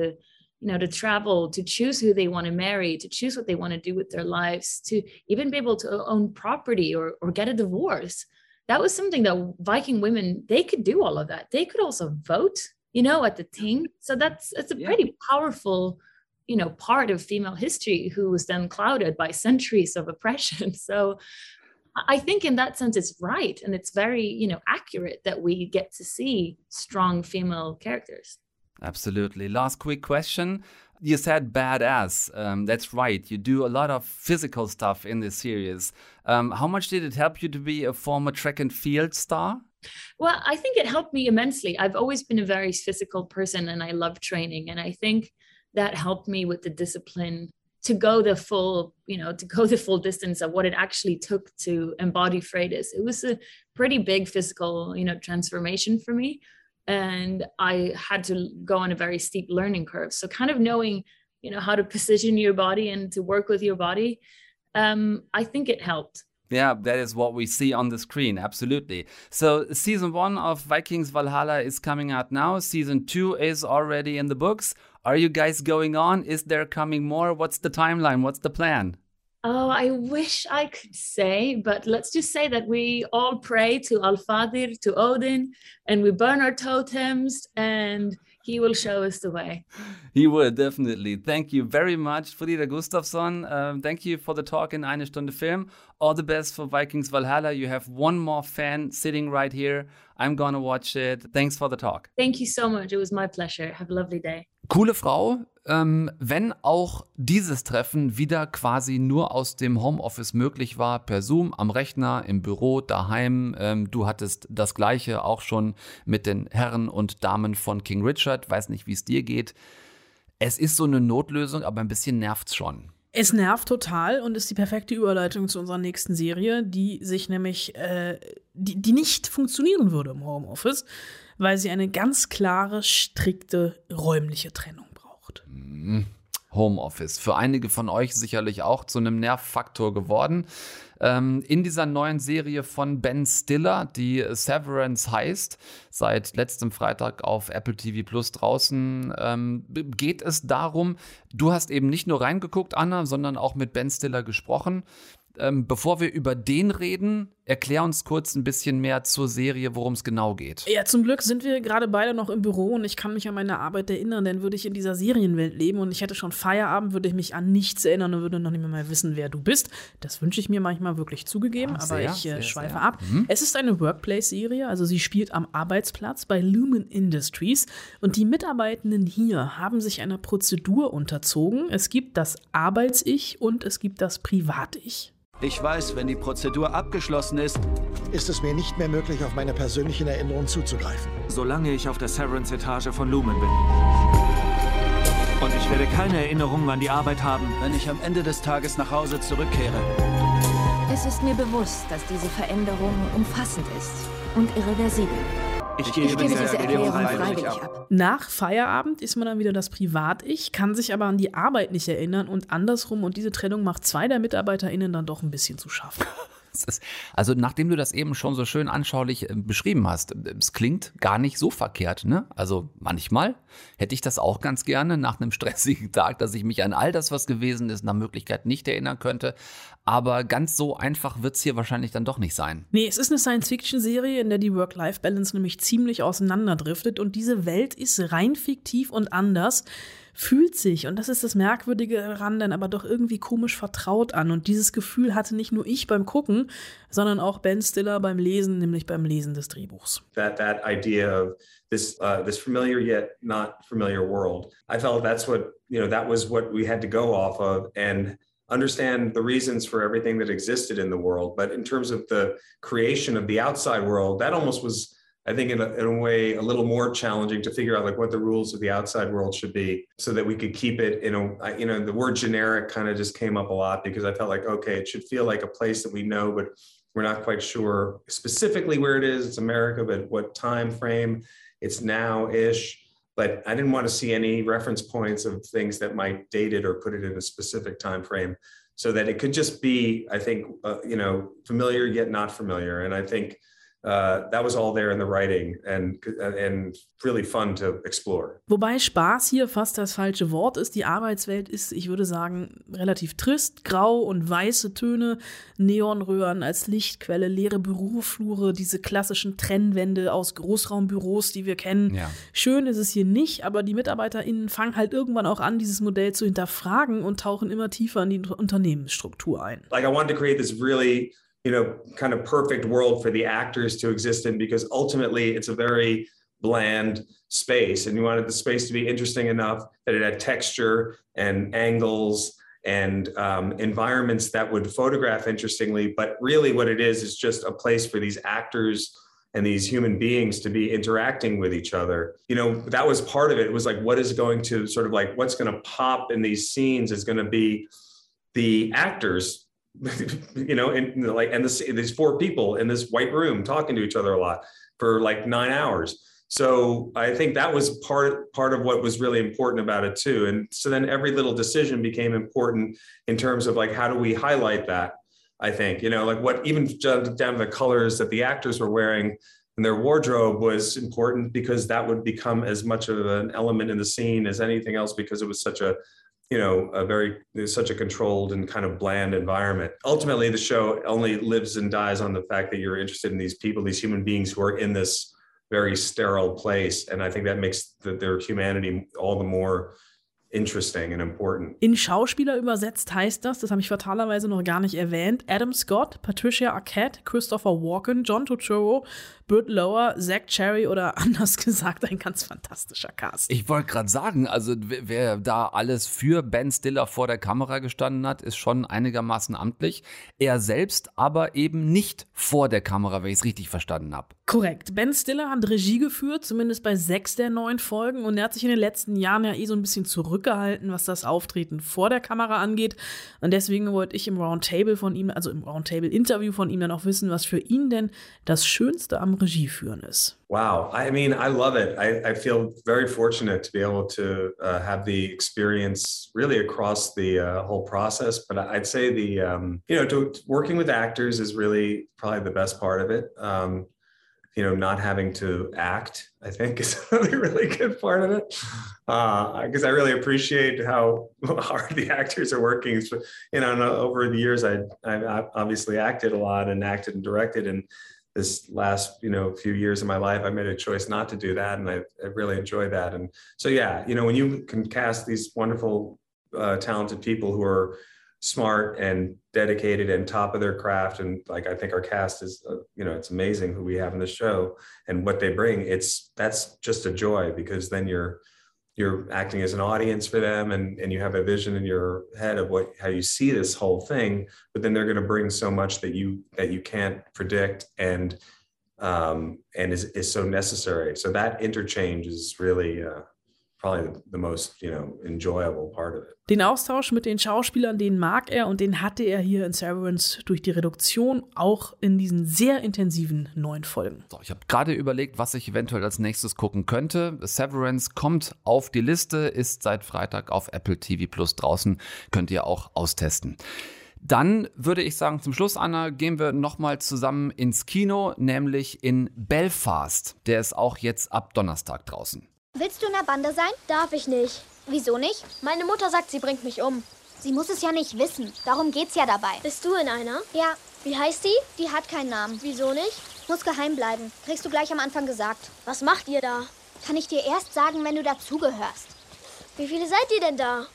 you know, to travel, to choose who they want to marry, to choose what they want to do with their lives, to even be able to own property or, or get a divorce. That was something that Viking women, they could do all of that. They could also vote you know, at the ting. So that's it's a pretty powerful, you know, part of female history who was then clouded by centuries of oppression. [laughs] So I think in that sense it's right and it's very, you know, accurate that we get to see strong female characters. Absolutely. Last quick question. You said badass. Um, that's right. You do a lot of physical stuff in this series. Um, how much did it help you to be a former track and field star? Well, I think it helped me immensely. I've always been a very physical person and I love training. And I think that helped me with the discipline to go the full, you know, to go the full distance of what it actually took to embody Freydis. It was a pretty big physical, you know, transformation for me. And I had to go on a very steep learning curve. So kind of knowing, you know, how to position your body and to work with your body, um, I think it helped. Yeah, that is what we see on the screen. Absolutely. So, season one of Vikings Valhalla is coming out now. Season two is already in the books. Are you guys going on? Is there coming more? What's the timeline? What's the plan? Oh, I wish I could say, but let's just say that we all pray to Alfadir, to Odin, and we burn our totems and he will show us the way. He will, definitely. Thank you very much, Frida Gustafsson. Um, thank you for the talk in Eine Stunde Film. All the best for Vikings Valhalla. You have one more fan sitting right here. I'm gonna watch it. Thanks for the talk. Thank you so much. It was my pleasure. Have a lovely day. Coole Frau, ähm, wenn auch dieses Treffen wieder quasi nur aus dem Homeoffice möglich war, per Zoom, am Rechner, im Büro, daheim. Ähm, du hattest das gleiche auch schon mit den Herren und Damen von King Richard. Weiß nicht, wie es dir geht. Es ist so eine Notlösung, aber ein bisschen nervt's schon. Es nervt total und ist die perfekte Überleitung zu unserer nächsten Serie, die sich nämlich, äh, die, die nicht funktionieren würde im Homeoffice weil sie eine ganz klare, strikte räumliche Trennung braucht. Mhm. Homeoffice. Für einige von euch sicherlich auch zu einem Nervfaktor geworden. Ähm, in dieser neuen Serie von Ben Stiller, die Severance heißt, seit letztem Freitag auf Apple TV Plus draußen, ähm, geht es darum, du hast eben nicht nur reingeguckt, Anna, sondern auch mit Ben Stiller gesprochen. Ähm, bevor wir über den reden, erklär uns kurz ein bisschen mehr zur Serie, worum es genau geht. Ja, zum Glück sind wir gerade beide noch im Büro und ich kann mich an meine Arbeit erinnern, denn würde ich in dieser Serienwelt leben und ich hätte schon Feierabend, würde ich mich an nichts erinnern und würde noch nicht mehr wissen, wer du bist. Das wünsche ich mir manchmal wirklich zugegeben, ah, sehr, aber ich äh, schweife sehr. ab. Mhm. Es ist eine Workplace-Serie, also sie spielt am Arbeitsplatz bei Lumen Industries und die Mitarbeitenden hier haben sich einer Prozedur unterzogen. Es gibt das Arbeits-Ich und es gibt das Privat-Ich. Ich weiß, wenn die Prozedur abgeschlossen ist, ist es mir nicht mehr möglich, auf meine persönlichen Erinnerungen zuzugreifen. Solange ich auf der Severance-Etage von Lumen bin. Und ich werde keine Erinnerungen an die Arbeit haben, wenn ich am Ende des Tages nach Hause zurückkehre. Es ist mir bewusst, dass diese Veränderung umfassend ist und irreversibel. Ich gebe, diese Erklärung freiwillig ab. Nach Feierabend ist man dann wieder das Privat-Ich, kann sich aber an die Arbeit nicht erinnern und andersrum. Und diese Trennung macht zwei der MitarbeiterInnen dann doch ein bisschen zu schaffen. Also nachdem du das eben schon so schön anschaulich äh, beschrieben hast, es klingt gar nicht so verkehrt, ne? Also manchmal hätte ich das auch ganz gerne nach einem stressigen Tag, dass ich mich an all das, was gewesen ist, nach Möglichkeit nicht erinnern könnte. Aber ganz so einfach wird es hier wahrscheinlich dann doch nicht sein. Nee, es ist eine Science-Fiction-Serie, in der die Work-Life-Balance nämlich ziemlich auseinanderdriftet und diese Welt ist rein fiktiv und anders fühlt sich, und das ist das Merkwürdige daran, dann aber doch irgendwie komisch vertraut an. Und dieses Gefühl hatte nicht nur ich beim Gucken, sondern auch Ben Stiller beim Lesen, nämlich beim Lesen des Drehbuchs. That, that idea of this, uh, this familiar yet not familiar world. I felt that's what, you know, that was what we had to go off of. And understand the reasons for everything that existed in the world. But in terms of the creation of the outside world, that almost was I think in a, in a way a little more challenging to figure out like what the rules of the outside world should be so that we could keep it in a you know the word generic kind of just came up a lot because I felt like okay it should feel like a place that we know but we're not quite sure specifically where it is. It's America but what time frame? It's now ish but I didn't want to see any reference points of things that might date it or put it in a specific time frame so that it could just be I think uh, you know familiar yet not familiar. And I think uh, that was all there in the writing and, and really fun to explore. Wobei Spaß hier fast das falsche Wort ist. Die Arbeitswelt ist, ich würde sagen, relativ trist, grau und weiße Töne, Neonröhren als Lichtquelle, leere Büroflure, diese klassischen Trennwände aus Großraumbüros, die wir kennen. Ja. Schön ist es hier nicht, aber die MitarbeiterInnen fangen halt irgendwann auch an, dieses Modell zu hinterfragen und tauchen immer tiefer in die Unternehmensstruktur ein. Like I wanted to create this really you know, kind of perfect world for the actors to exist in because ultimately it's a very bland space. And you wanted the space to be interesting enough that it had texture and angles and um, environments that would photograph interestingly. But really, what it is is just a place for these actors and these human beings to be interacting with each other. You know, that was part of it. It was like, what is going to sort of like, what's going to pop in these scenes is going to be the actors [laughs] you know, and like, and this, these four people in this white room talking to each other a lot for like nine hours. So I think that was part part of what was really important about it too. And so then every little decision became important in terms of like how do we highlight that? I think you know like what even down to the colors that the actors were wearing and their wardrobe was important because that would become as much of an element in the scene as anything else because it was such a you know a very such a controlled and kind of bland environment ultimately the show only lives and dies on the fact that you're interested in these people these human beings who are in this very sterile place and i think that makes the, their humanity all the more. In Schauspieler übersetzt heißt das, das habe ich fatalerweise noch gar nicht erwähnt, Adam Scott, Patricia Arquette, Christopher Walken, John Turturro, Burt Lower, Zach Cherry oder [laughs] anders gesagt ein ganz fantastischer Cast. Ich wollte gerade sagen, also wer da alles für Ben Stiller vor der Kamera gestanden hat, ist schon einigermaßen amtlich. Er selbst aber eben nicht vor der Kamera, wenn ich es richtig verstanden habe. Korrekt. Ben Stiller hat Regie geführt, zumindest bei sechs der neun Folgen und er hat sich in den letzten Jahren ja eh so ein bisschen zurückgehalten, was das Auftreten vor der Kamera angeht. Und deswegen wollte ich im Roundtable von ihm, also im Roundtable-Interview von ihm dann auch wissen, was für ihn denn das Schönste am Regie führen ist. Wow. I mean, I love it. I, I feel very fortunate to be able to uh, have the experience really across the uh, whole process. But I'd say the, um, you know, to, working with actors is really probably the best part of it. Um, you know, not having to act, I think is [laughs] a really good part of it. Because uh, I really appreciate how [laughs] hard the actors are working. You know, over the years, I, I obviously acted a lot and acted and directed. And this last, you know, few years of my life, I made a choice not to do that. And I, I really enjoy that. And so, yeah, you know, when you can cast these wonderful, uh, talented people who are, smart and dedicated and top of their craft. And like i think our cast is uh, you know it's amazing who we have in the show and what they bring. It's that's just a joy because then you're you're acting as an audience for them and, and you have a vision in your head of what how you see this whole thing. But then they're going to bring so much that you that you can't predict and um, and is, is so necessary. So that interchange is really uh, probably the, the most, you know, enjoyable part of it. Den Austausch mit den Schauspielern, den mag er und den hatte er hier in Severance durch die Reduktion auch in diesen sehr intensiven neuen Folgen. So, ich habe gerade überlegt, was ich eventuell als nächstes gucken könnte. Severance kommt auf die Liste, ist seit Freitag auf Apple TV Plus draußen, könnt ihr auch austesten. Dann würde ich sagen, zum Schluss, Anna, gehen wir nochmal zusammen ins Kino, nämlich in Belfast. Der ist auch jetzt ab Donnerstag draußen. Willst du in der Bande sein? Darf ich nicht. Wieso nicht? Meine Mutter sagt, sie bringt mich um. Sie muss es ja nicht wissen. Darum geht's ja dabei. Bist du in einer? Ja. Wie heißt die? Die hat keinen Namen. Wieso nicht? Muss geheim bleiben. Kriegst du gleich am Anfang gesagt. Was macht ihr da? Kann ich dir erst sagen, wenn du dazugehörst. Wie viele seid ihr denn da?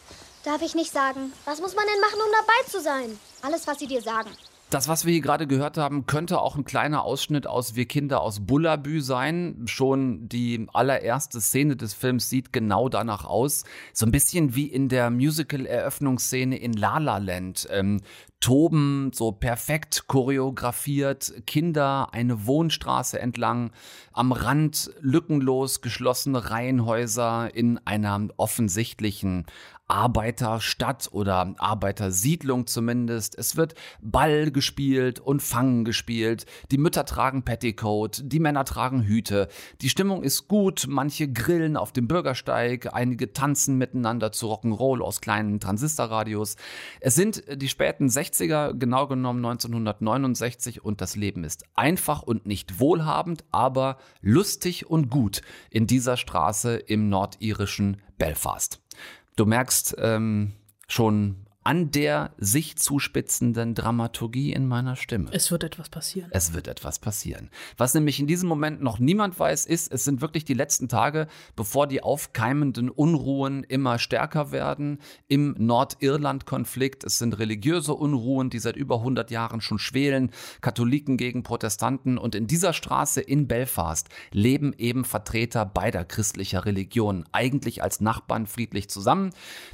Darf ich nicht sagen. Was muss man denn machen, um dabei zu sein? Alles, was sie dir sagen. Das, was wir hier gerade gehört haben, könnte auch ein kleiner Ausschnitt aus Wir Kinder aus Bullabü sein. Schon die allererste Szene des Films sieht genau danach aus. So ein bisschen wie in der Musical-Eröffnungsszene in La La Land. Ähm, toben, so perfekt choreografiert, Kinder eine Wohnstraße entlang, am Rand lückenlos geschlossene Reihenhäuser in einer offensichtlichen Arbeiterstadt oder Arbeitersiedlung zumindest. Es wird Ball gespielt und Fangen gespielt. Die Mütter tragen Petticoat, die Männer tragen Hüte. Die Stimmung ist gut, manche grillen auf dem Bürgersteig, einige tanzen miteinander zu Rock'n'Roll aus kleinen Transistorradios. Es sind die späten 60er, genau genommen 1969 und das Leben ist einfach und nicht wohlhabend, aber lustig und gut in dieser Straße im nordirischen Belfast. Du merkst ähm, schon an der sich zuspitzenden Dramaturgie in meiner Stimme. Es wird etwas passieren. Es wird etwas passieren. Was nämlich in diesem Moment noch niemand weiß, ist, es sind wirklich die letzten Tage, bevor die aufkeimenden Unruhen immer stärker werden im Nordirland-Konflikt. Es sind religiöse Unruhen, die seit über 100 Jahren schon schwelen, Katholiken gegen Protestanten. Und in dieser Straße in Belfast leben eben Vertreter beider christlicher Religionen, eigentlich als Nachbarn friedlich zusammen.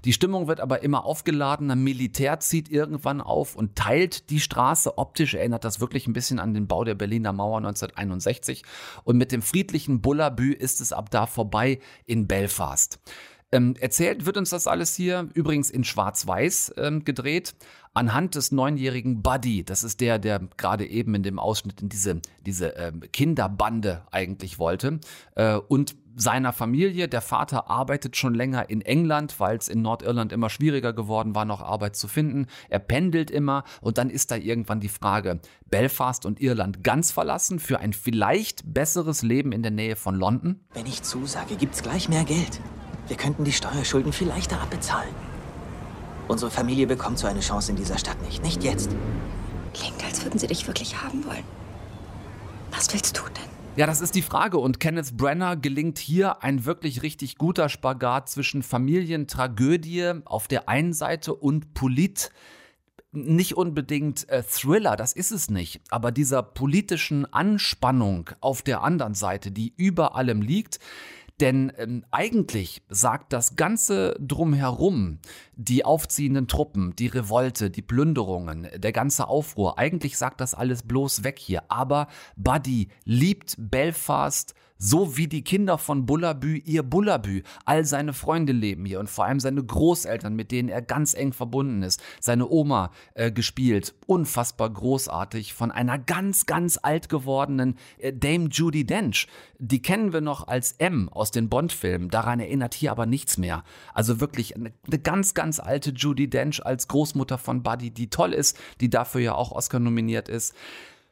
Die Stimmung wird aber immer aufgeladener Militär zieht irgendwann auf und teilt die Straße. Optisch erinnert das wirklich ein bisschen an den Bau der Berliner Mauer 1961. Und mit dem friedlichen Bullabü ist es ab da vorbei in Belfast. Ähm, erzählt wird uns das alles hier übrigens in Schwarz-Weiß ähm, gedreht, anhand des neunjährigen Buddy. Das ist der, der gerade eben in dem Ausschnitt in diese, diese ähm, Kinderbande eigentlich wollte. Äh, und seiner Familie. Der Vater arbeitet schon länger in England, weil es in Nordirland immer schwieriger geworden war, noch Arbeit zu finden. Er pendelt immer und dann ist da irgendwann die Frage, Belfast und Irland ganz verlassen für ein vielleicht besseres Leben in der Nähe von London? Wenn ich zusage, gibt's gleich mehr Geld. Wir könnten die Steuerschulden viel leichter abbezahlen. Unsere Familie bekommt so eine Chance in dieser Stadt nicht. Nicht jetzt. Klingt, als würden sie dich wirklich haben wollen. Was willst du denn? Ja, das ist die Frage. Und Kenneth Brenner gelingt hier ein wirklich richtig guter Spagat zwischen Familientragödie auf der einen Seite und Polit. Nicht unbedingt äh, Thriller, das ist es nicht, aber dieser politischen Anspannung auf der anderen Seite, die über allem liegt, denn ähm, eigentlich sagt das Ganze drumherum, die aufziehenden Truppen, die Revolte, die Plünderungen, der ganze Aufruhr, eigentlich sagt das alles bloß weg hier. Aber Buddy liebt Belfast so wie die Kinder von Bullabü ihr Bullabü. All seine Freunde leben hier und vor allem seine Großeltern, mit denen er ganz eng verbunden ist. Seine Oma äh, gespielt, unfassbar großartig von einer ganz, ganz alt gewordenen äh, Dame Judy Dench. Die kennen wir noch als M aus den Bond-Filmen. Daran erinnert hier aber nichts mehr. Also wirklich eine, eine ganz, ganz alte Judy Dench als Großmutter von Buddy, die toll ist, die dafür ja auch Oscar nominiert ist.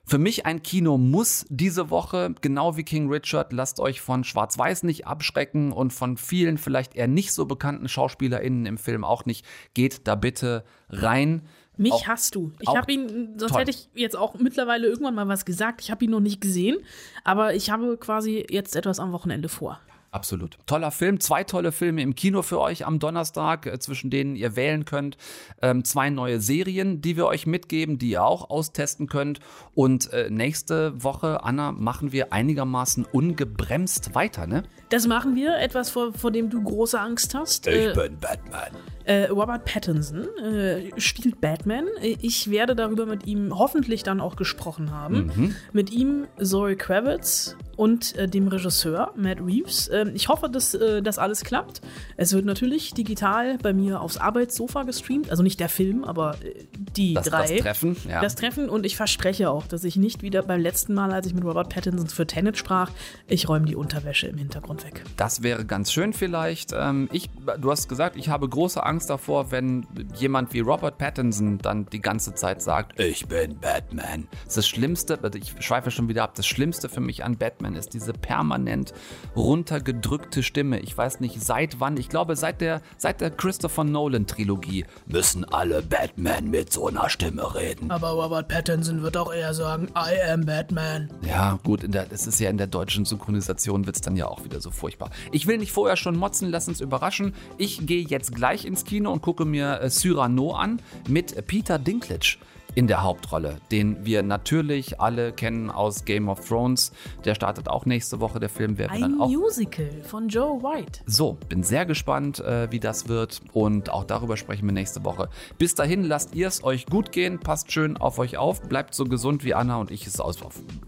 Für mich ein Kino muss diese Woche, genau wie King Richard, lasst euch von Schwarz-Weiß nicht abschrecken und von vielen vielleicht eher nicht so bekannten SchauspielerInnen im Film auch nicht. Geht da bitte rein. Mich Auch- hast du. Ich habe ihn, sonst toll. hätte ich jetzt auch mittlerweile irgendwann mal was gesagt. Ich habe ihn noch nicht gesehen, aber ich habe quasi jetzt etwas am Wochenende vor. Absolut. Toller Film. Zwei tolle Filme im Kino für euch am Donnerstag, äh, zwischen denen ihr wählen könnt. Ähm, zwei neue Serien, die wir euch mitgeben, die ihr auch austesten könnt. Und äh, nächste Woche, Anna, machen wir einigermaßen ungebremst weiter, ne? Das machen wir, etwas vor, vor dem du große Angst hast. Äh, Batman. Äh, Robert Pattinson äh, spielt Batman. Ich werde darüber mit ihm hoffentlich dann auch gesprochen haben. Mhm. Mit ihm Zoe Kravitz und äh, dem Regisseur Matt Reeves. Ähm, ich hoffe, dass äh, das alles klappt. Es wird natürlich digital bei mir aufs Arbeitssofa gestreamt. Also nicht der Film, aber äh, die Das- drei. das Treffen, ja. Das Treffen. Und ich verspreche auch, dass ich nicht wieder beim letzten Mal, als ich mit Robert Pattinson für Tenet sprach, ich räume die Unterwäsche im Hintergrund weg. Das wäre ganz schön vielleicht. Ähm, ich, du hast gesagt, ich habe große Angst davor, wenn jemand wie Robert Pattinson dann die ganze Zeit sagt, ich bin Batman. Das, ist das Schlimmste, also ich schweife schon wieder ab, das Schlimmste für mich an Batman ist diese permanent runtergedrückte Stimme. Ich weiß nicht seit wann, ich glaube seit der, seit der Christopher Nolan Trilogie müssen alle Batman mit so einer Stimme reden. Aber Robert Pattinson wird auch eher sagen, I am Batman. Ja, gut, in der, das ist ja in der deutschen Synchronisation wird es dann ja auch wieder so furchtbar. Ich will nicht vorher schon motzen, lass uns überraschen. Ich gehe jetzt gleich ins Kino und gucke mir äh, Cyrano an mit Peter Dinklage in der Hauptrolle, den wir natürlich alle kennen aus Game of Thrones. Der startet auch nächste Woche. Der Film wäre Ein dann auch Musical von Joe White. so, bin sehr gespannt, äh, wie das wird und auch darüber sprechen wir nächste Woche. Bis dahin lasst ihr es euch gut gehen, passt schön auf euch auf, bleibt so gesund wie Anna und ich es auf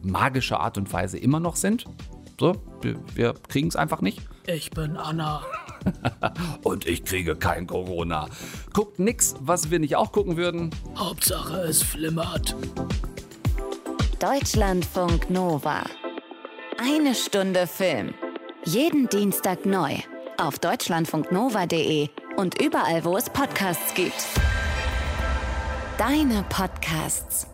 magische Art und Weise immer noch sind. So, wir, wir kriegen es einfach nicht. Ich bin Anna. [laughs] und ich kriege kein Corona. Guckt nix, was wir nicht auch gucken würden. Hauptsache es flimmert. Deutschlandfunk Nova. Eine Stunde Film. Jeden Dienstag neu. Auf deutschlandfunknova.de und überall, wo es Podcasts gibt. Deine Podcasts.